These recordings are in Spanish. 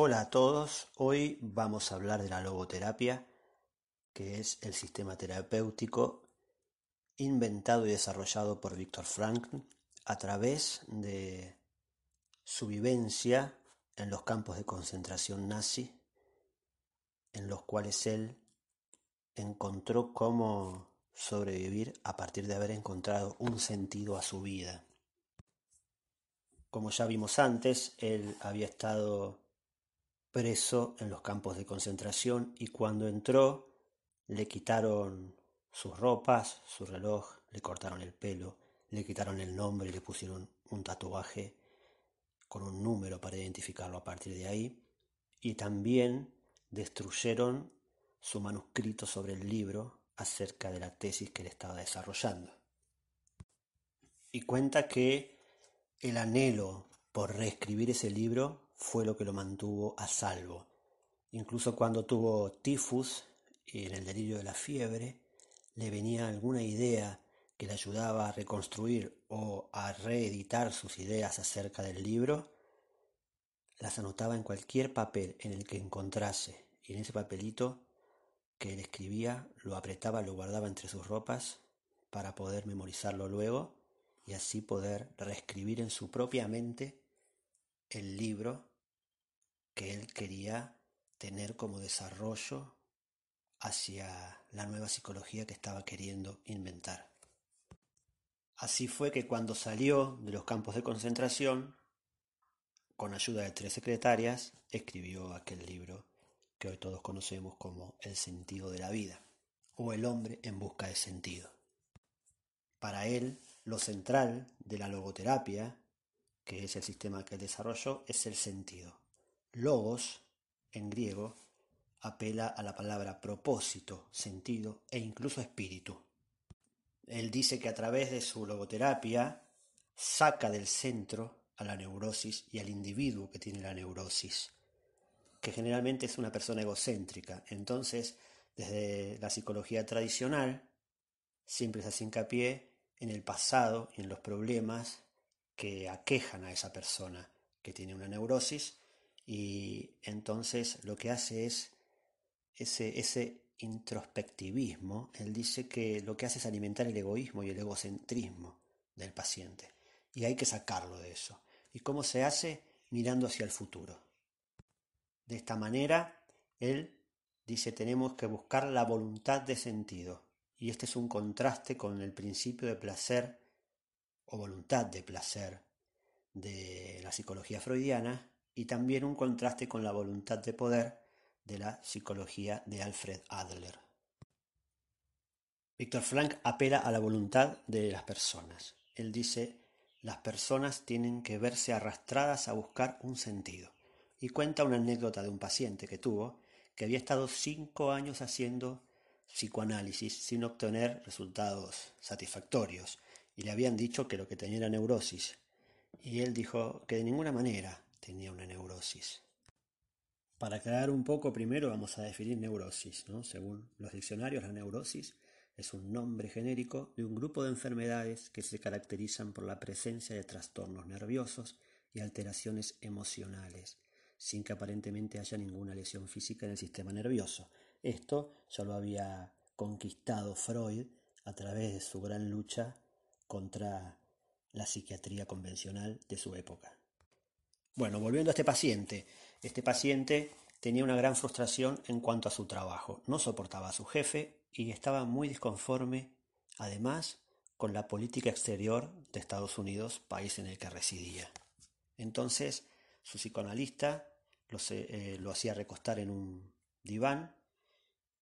Hola a todos, hoy vamos a hablar de la logoterapia, que es el sistema terapéutico inventado y desarrollado por Viktor Frankl a través de su vivencia en los campos de concentración nazi, en los cuales él encontró cómo sobrevivir a partir de haber encontrado un sentido a su vida. Como ya vimos antes, él había estado preso en los campos de concentración y cuando entró le quitaron sus ropas, su reloj, le cortaron el pelo, le quitaron el nombre y le pusieron un tatuaje con un número para identificarlo a partir de ahí, y también destruyeron su manuscrito sobre el libro acerca de la tesis que él estaba desarrollando. Y cuenta que el anhelo por reescribir ese libro fue lo que lo mantuvo a salvo. Incluso cuando tuvo tifus en el delirio de la fiebre, le venía alguna idea que le ayudaba a reconstruir o a reeditar sus ideas acerca del libro, las anotaba en cualquier papel en el que encontrase y en ese papelito que él escribía lo apretaba, lo guardaba entre sus ropas para poder memorizarlo luego y así poder reescribir en su propia mente el libro que él quería tener como desarrollo hacia la nueva psicología que estaba queriendo inventar. Así fue que cuando salió de los campos de concentración, con ayuda de tres secretarias, escribió aquel libro que hoy todos conocemos como El sentido de la vida o El hombre en busca de sentido. Para él, lo central de la logoterapia, que es el sistema que él desarrolló, es el sentido. Logos, en griego, apela a la palabra propósito, sentido e incluso espíritu. Él dice que a través de su logoterapia saca del centro a la neurosis y al individuo que tiene la neurosis, que generalmente es una persona egocéntrica. Entonces, desde la psicología tradicional, siempre se hace hincapié en el pasado y en los problemas que aquejan a esa persona que tiene una neurosis y entonces lo que hace es ese, ese introspectivismo, él dice que lo que hace es alimentar el egoísmo y el egocentrismo del paciente. Y hay que sacarlo de eso. ¿Y cómo se hace? Mirando hacia el futuro. De esta manera, él dice, tenemos que buscar la voluntad de sentido. Y este es un contraste con el principio de placer o voluntad de placer de la psicología freudiana y también un contraste con la voluntad de poder de la psicología de Alfred Adler. Víctor Frank apela a la voluntad de las personas. Él dice, las personas tienen que verse arrastradas a buscar un sentido. Y cuenta una anécdota de un paciente que tuvo que había estado cinco años haciendo psicoanálisis sin obtener resultados satisfactorios y le habían dicho que lo que tenía era neurosis. Y él dijo que de ninguna manera tenía una neurosis. Para aclarar un poco, primero vamos a definir neurosis. ¿no? Según los diccionarios, la neurosis es un nombre genérico de un grupo de enfermedades que se caracterizan por la presencia de trastornos nerviosos y alteraciones emocionales, sin que aparentemente haya ninguna lesión física en el sistema nervioso. Esto ya lo había conquistado Freud a través de su gran lucha contra la psiquiatría convencional de su época. Bueno, volviendo a este paciente, Este paciente tenía una gran frustración en cuanto a su trabajo, no soportaba a su jefe y estaba muy disconforme, además, con la política exterior de Estados Unidos, país en el que residía. Entonces, su psicoanalista lo, eh, lo hacía recostar en un diván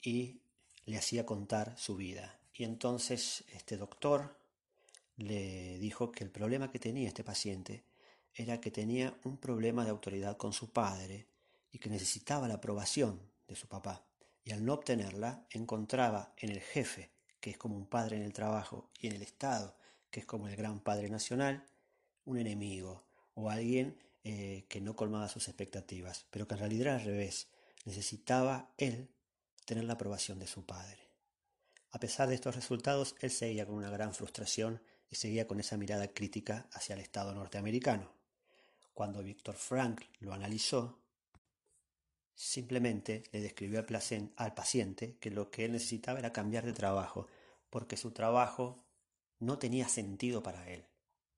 y le hacía contar su vida. Y entonces este doctor le dijo que el problema que tenía este paciente era que tenía un problema de autoridad con su padre y que necesitaba la aprobación de su papá. Y al no obtenerla, encontraba en el jefe, que es como un padre en el trabajo, y en el Estado, que es como el gran padre nacional, un enemigo o alguien eh, que no colmaba sus expectativas, pero que en realidad era al revés. Necesitaba él tener la aprobación de su padre. A pesar de estos resultados, él seguía con una gran frustración y seguía con esa mirada crítica hacia el Estado norteamericano. Cuando Víctor Frank lo analizó, simplemente le describió al paciente que lo que él necesitaba era cambiar de trabajo, porque su trabajo no tenía sentido para él,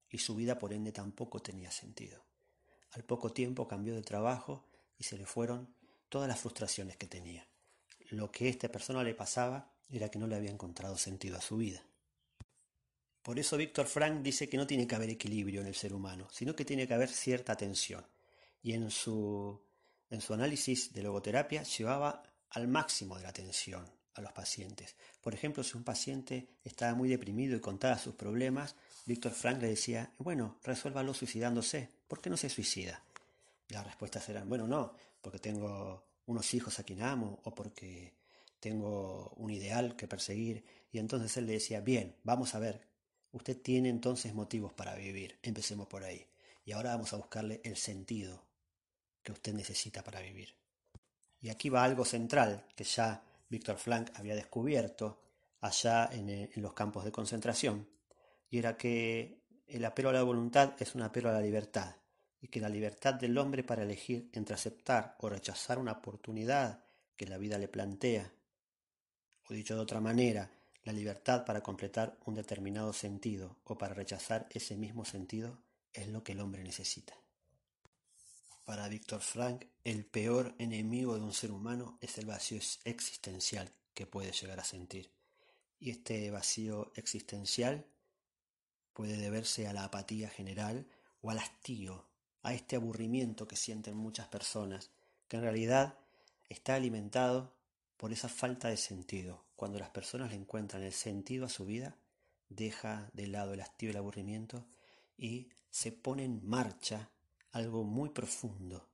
y su vida por ende tampoco tenía sentido. Al poco tiempo cambió de trabajo y se le fueron todas las frustraciones que tenía. Lo que a esta persona le pasaba era que no le había encontrado sentido a su vida. Por eso Víctor Frank dice que no tiene que haber equilibrio en el ser humano, sino que tiene que haber cierta tensión. Y en su, en su análisis de logoterapia llevaba al máximo de la tensión a los pacientes. Por ejemplo, si un paciente estaba muy deprimido y contaba sus problemas, Víctor Frank le decía, bueno, resuélvalo suicidándose, ¿por qué no se suicida? Las respuestas eran, bueno, no, porque tengo unos hijos a quien amo o porque tengo un ideal que perseguir. Y entonces él le decía, bien, vamos a ver, usted tiene entonces motivos para vivir, empecemos por ahí. Y ahora vamos a buscarle el sentido que usted necesita para vivir. Y aquí va algo central que ya Víctor Frank había descubierto allá en, en los campos de concentración, y era que el apelo a la voluntad es un apelo a la libertad, y que la libertad del hombre para elegir entre aceptar o rechazar una oportunidad que la vida le plantea o dicho de otra manera, la libertad para completar un determinado sentido o para rechazar ese mismo sentido es lo que el hombre necesita. Para Víctor Frank, el peor enemigo de un ser humano es el vacío existencial que puede llegar a sentir. Y este vacío existencial puede deberse a la apatía general o al hastío, a este aburrimiento que sienten muchas personas, que en realidad está alimentado por esa falta de sentido. Cuando las personas le encuentran el sentido a su vida, deja de lado el hastío y el aburrimiento y se pone en marcha algo muy profundo,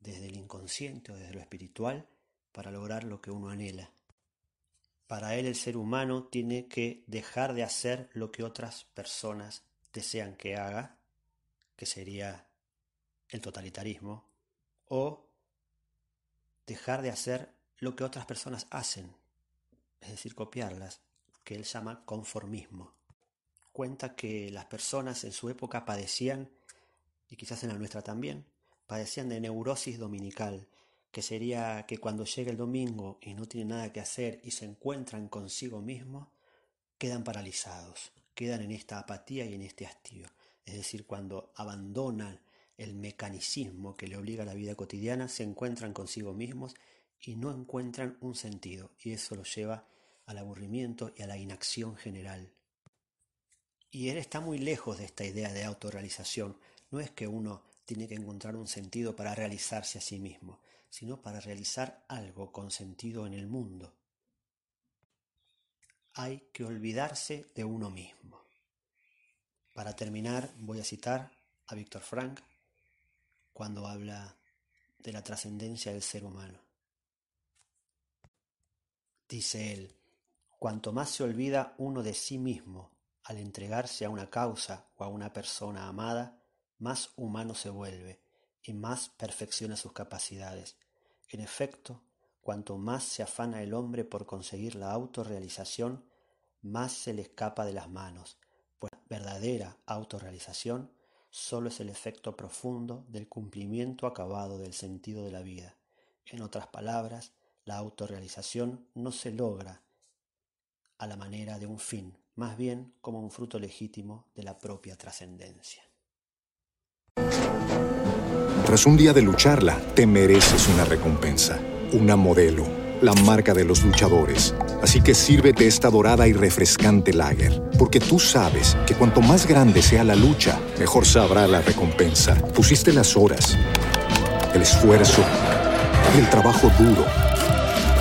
desde el inconsciente o desde lo espiritual, para lograr lo que uno anhela. Para él el ser humano tiene que dejar de hacer lo que otras personas desean que haga, que sería el totalitarismo, o dejar de hacer lo que otras personas hacen, es decir, copiarlas, que él llama conformismo. Cuenta que las personas en su época padecían, y quizás en la nuestra también, padecían de neurosis dominical, que sería que cuando llega el domingo y no tienen nada que hacer y se encuentran consigo mismos, quedan paralizados, quedan en esta apatía y en este hastío. Es decir, cuando abandonan el mecanicismo que le obliga a la vida cotidiana, se encuentran consigo mismos y no encuentran un sentido, y eso los lleva al aburrimiento y a la inacción general. Y él está muy lejos de esta idea de autorrealización. No es que uno tiene que encontrar un sentido para realizarse a sí mismo, sino para realizar algo con sentido en el mundo. Hay que olvidarse de uno mismo. Para terminar, voy a citar a Víctor Frank cuando habla de la trascendencia del ser humano. Dice él, cuanto más se olvida uno de sí mismo al entregarse a una causa o a una persona amada, más humano se vuelve y más perfecciona sus capacidades. En efecto, cuanto más se afana el hombre por conseguir la autorrealización, más se le escapa de las manos, pues verdadera autorrealización solo es el efecto profundo del cumplimiento acabado del sentido de la vida. En otras palabras, la autorrealización no se logra a la manera de un fin, más bien como un fruto legítimo de la propia trascendencia. Tras un día de lucharla, te mereces una recompensa, una modelo, la marca de los luchadores. Así que sírvete esta dorada y refrescante lager, porque tú sabes que cuanto más grande sea la lucha, mejor sabrá la recompensa. Pusiste las horas, el esfuerzo, el trabajo duro.